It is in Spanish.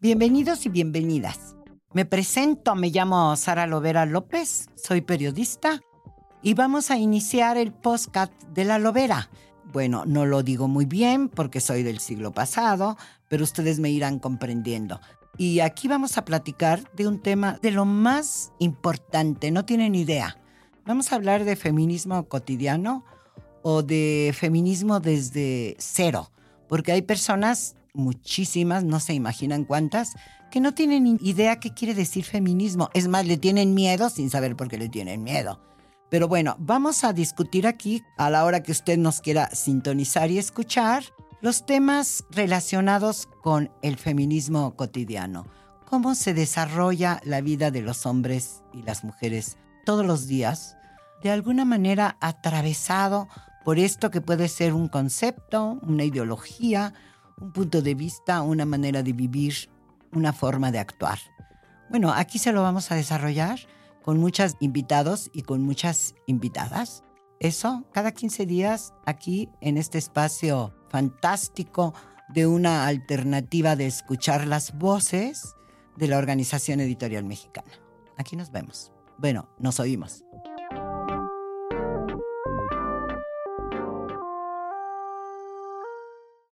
Bienvenidos y bienvenidas. Me presento, me llamo Sara Lovera López, soy periodista y vamos a iniciar el podcast de la Lovera. Bueno, no lo digo muy bien porque soy del siglo pasado, pero ustedes me irán comprendiendo. Y aquí vamos a platicar de un tema de lo más importante, no tienen idea. Vamos a hablar de feminismo cotidiano o de feminismo desde cero, porque hay personas, muchísimas, no se imaginan cuántas, que no tienen idea qué quiere decir feminismo. Es más, le tienen miedo sin saber por qué le tienen miedo. Pero bueno, vamos a discutir aquí, a la hora que usted nos quiera sintonizar y escuchar, los temas relacionados con el feminismo cotidiano. Cómo se desarrolla la vida de los hombres y las mujeres todos los días, de alguna manera atravesado por esto que puede ser un concepto, una ideología, un punto de vista, una manera de vivir, una forma de actuar. Bueno, aquí se lo vamos a desarrollar con muchos invitados y con muchas invitadas. Eso cada 15 días aquí en este espacio fantástico de una alternativa de escuchar las voces de la Organización Editorial Mexicana. Aquí nos vemos. Bueno, nos oímos.